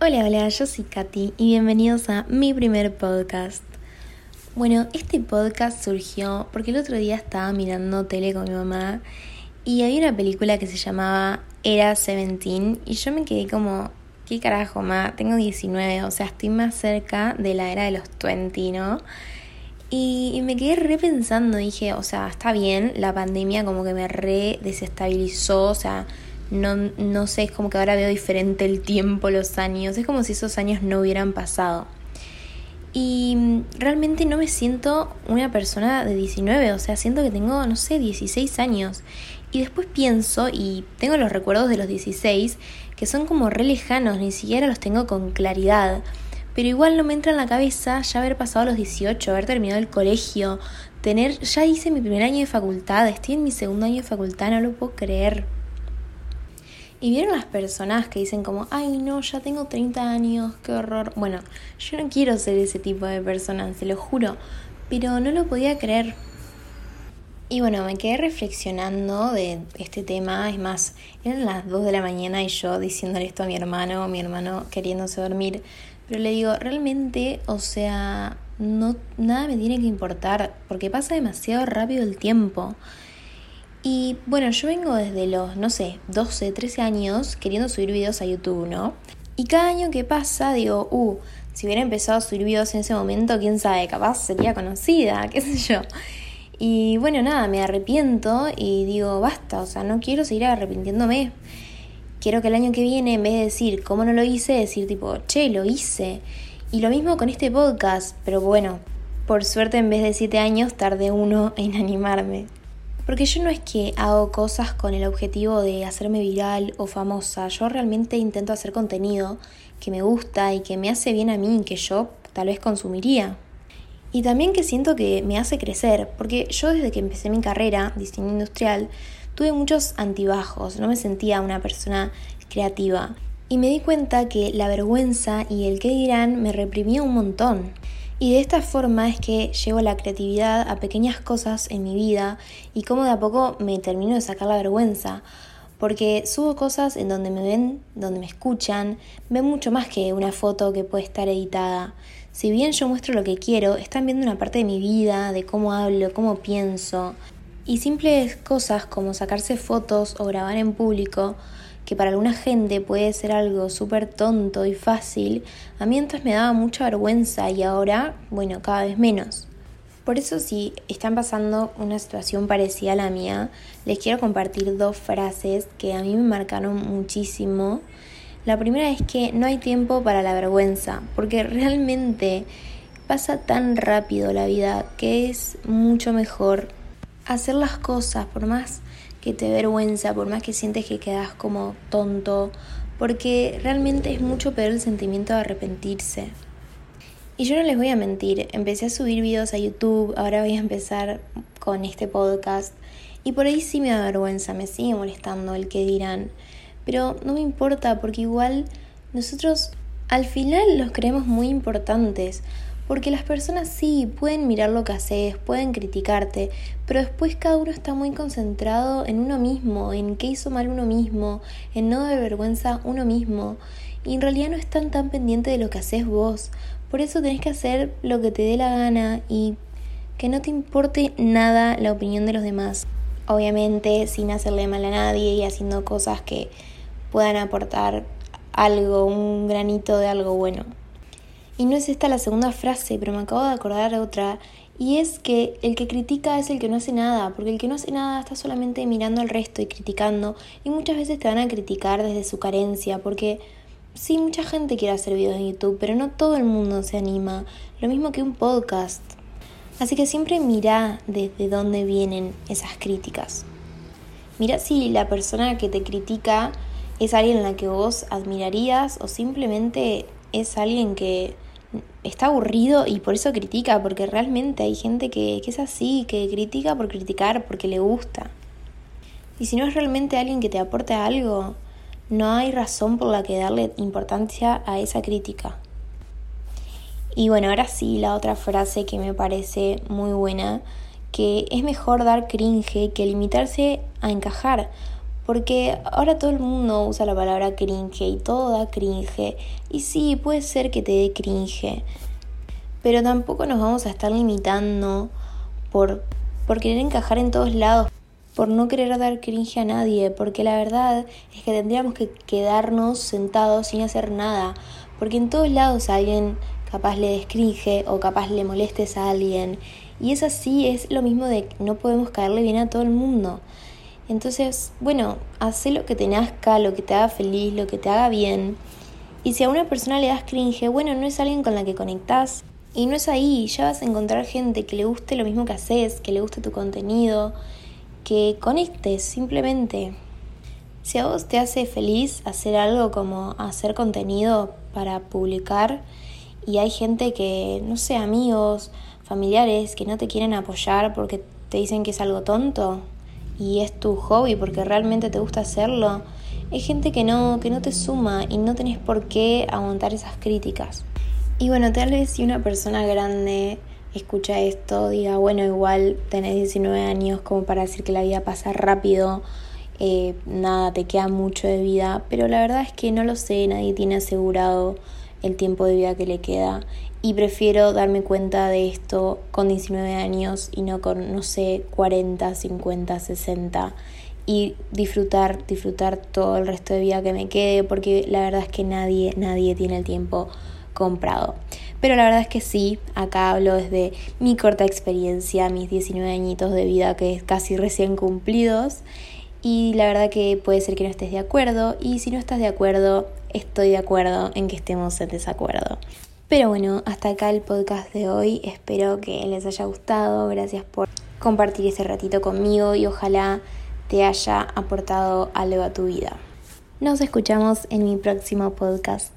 Hola, hola, yo soy Katy y bienvenidos a mi primer podcast. Bueno, este podcast surgió porque el otro día estaba mirando tele con mi mamá y había una película que se llamaba Era Seventeen y yo me quedé como, ¿qué carajo, ma? Tengo 19, o sea, estoy más cerca de la era de los 20, ¿no? Y, me quedé repensando, dije, o sea, está bien, la pandemia como que me re desestabilizó, o sea, no, no sé, es como que ahora veo diferente el tiempo, los años, es como si esos años no hubieran pasado. Y realmente no me siento una persona de 19, o sea, siento que tengo, no sé, 16 años. Y después pienso y tengo los recuerdos de los 16 que son como re lejanos, ni siquiera los tengo con claridad. Pero igual no me entra en la cabeza ya haber pasado los 18, haber terminado el colegio, tener, ya hice mi primer año de facultad, estoy en mi segundo año de facultad, no lo puedo creer. Y vieron las personas que dicen como, ay no, ya tengo 30 años, qué horror. Bueno, yo no quiero ser ese tipo de persona, se lo juro, pero no lo podía creer. Y bueno, me quedé reflexionando de este tema, es más, eran las 2 de la mañana y yo diciéndole esto a mi hermano, mi hermano queriéndose dormir, pero le digo, realmente, o sea, no nada me tiene que importar porque pasa demasiado rápido el tiempo. Y bueno, yo vengo desde los, no sé, 12, 13 años queriendo subir videos a YouTube, ¿no? Y cada año que pasa digo, uh, si hubiera empezado a subir videos en ese momento, quién sabe, capaz sería conocida, qué sé yo. Y bueno, nada, me arrepiento y digo, basta, o sea, no quiero seguir arrepintiéndome. Quiero que el año que viene, en vez de decir cómo no lo hice, decir tipo, che, lo hice. Y lo mismo con este podcast, pero bueno, por suerte en vez de 7 años tardé uno en animarme. Porque yo no es que hago cosas con el objetivo de hacerme viral o famosa, yo realmente intento hacer contenido que me gusta y que me hace bien a mí y que yo tal vez consumiría. Y también que siento que me hace crecer, porque yo desde que empecé mi carrera, diseño industrial, tuve muchos antibajos, no me sentía una persona creativa. Y me di cuenta que la vergüenza y el qué dirán me reprimía un montón. Y de esta forma es que llevo la creatividad a pequeñas cosas en mi vida y cómo de a poco me termino de sacar la vergüenza. Porque subo cosas en donde me ven, donde me escuchan, ven mucho más que una foto que puede estar editada. Si bien yo muestro lo que quiero, están viendo una parte de mi vida, de cómo hablo, cómo pienso. Y simples cosas como sacarse fotos o grabar en público que para alguna gente puede ser algo súper tonto y fácil, a mí antes me daba mucha vergüenza y ahora, bueno, cada vez menos. Por eso si están pasando una situación parecida a la mía, les quiero compartir dos frases que a mí me marcaron muchísimo. La primera es que no hay tiempo para la vergüenza, porque realmente pasa tan rápido la vida que es mucho mejor hacer las cosas por más que te vergüenza, por más que sientes que quedas como tonto, porque realmente es mucho peor el sentimiento de arrepentirse. Y yo no les voy a mentir, empecé a subir videos a YouTube, ahora voy a empezar con este podcast, y por ahí sí me da vergüenza, me sigue molestando el que dirán, pero no me importa porque igual nosotros al final los creemos muy importantes, porque las personas sí pueden mirar lo que haces, pueden criticarte, pero después cada uno está muy concentrado en uno mismo, en qué hizo mal uno mismo, en no dar vergüenza uno mismo. Y en realidad no están tan pendientes de lo que haces vos. Por eso tenés que hacer lo que te dé la gana y que no te importe nada la opinión de los demás. Obviamente sin hacerle mal a nadie y haciendo cosas que puedan aportar algo, un granito de algo bueno. Y no es esta la segunda frase, pero me acabo de acordar otra, y es que el que critica es el que no hace nada, porque el que no hace nada está solamente mirando al resto y criticando, y muchas veces te van a criticar desde su carencia, porque sí, mucha gente quiere hacer videos en YouTube, pero no todo el mundo se anima, lo mismo que un podcast. Así que siempre mira desde dónde vienen esas críticas. Mira si la persona que te critica es alguien a la que vos admirarías o simplemente es alguien que está aburrido y por eso critica, porque realmente hay gente que, que es así, que critica por criticar, porque le gusta. Y si no es realmente alguien que te aporte algo, no hay razón por la que darle importancia a esa crítica. Y bueno, ahora sí, la otra frase que me parece muy buena, que es mejor dar cringe que limitarse a encajar, Porque ahora todo el mundo usa la palabra cringe y todo da cringe. Y sí, puede ser que te dé cringe. Pero tampoco nos vamos a estar limitando por, por querer encajar en todos lados, por no querer dar cringe a nadie, porque la verdad es que tendríamos que quedarnos sentados sin hacer nada, porque en todos lados alguien capaz le descringe o capaz le molestes a alguien. Y es así, es lo mismo de no podemos caerle bien a todo el mundo. Entonces, bueno, haz lo que te nazca, lo que te haga feliz, lo que te haga bien. Y si a una persona le das cringe, bueno, no es alguien con la que conectás. Y no es ahí, ya vas a encontrar gente que le guste lo mismo que haces, que le guste tu contenido, que conectes simplemente. Si a vos te hace feliz hacer algo como hacer contenido para publicar, y hay gente que, no sé, amigos, familiares que no te quieren apoyar porque te dicen que es algo tonto y es tu hobby porque realmente te gusta hacerlo, hay gente que no, que no te suma y no tenés por qué aguantar esas críticas. Y bueno, tal vez si una persona grande escucha esto, diga, bueno, igual tenés 19 años como para decir que la vida pasa rápido, eh, nada, te queda mucho de vida, pero la verdad es que no lo sé, nadie tiene asegurado el tiempo de vida que le queda y prefiero darme cuenta de esto con 19 años y no con, no sé, 40, 50, 60 y disfrutar, disfrutar todo el resto de vida que me quede porque la verdad es que nadie, nadie tiene el tiempo comprado. Pero la verdad es que sí, acá hablo desde mi corta experiencia, mis 19 añitos de vida que es casi recién cumplidos y la verdad que puede ser que no estés de acuerdo y si no estás de acuerdo, estoy de acuerdo en que estemos en desacuerdo. Pero bueno, hasta acá el podcast de hoy. Espero que les haya gustado. Gracias por compartir ese ratito conmigo y ojalá te haya aportado algo a tu vida. Nos escuchamos en mi próximo podcast.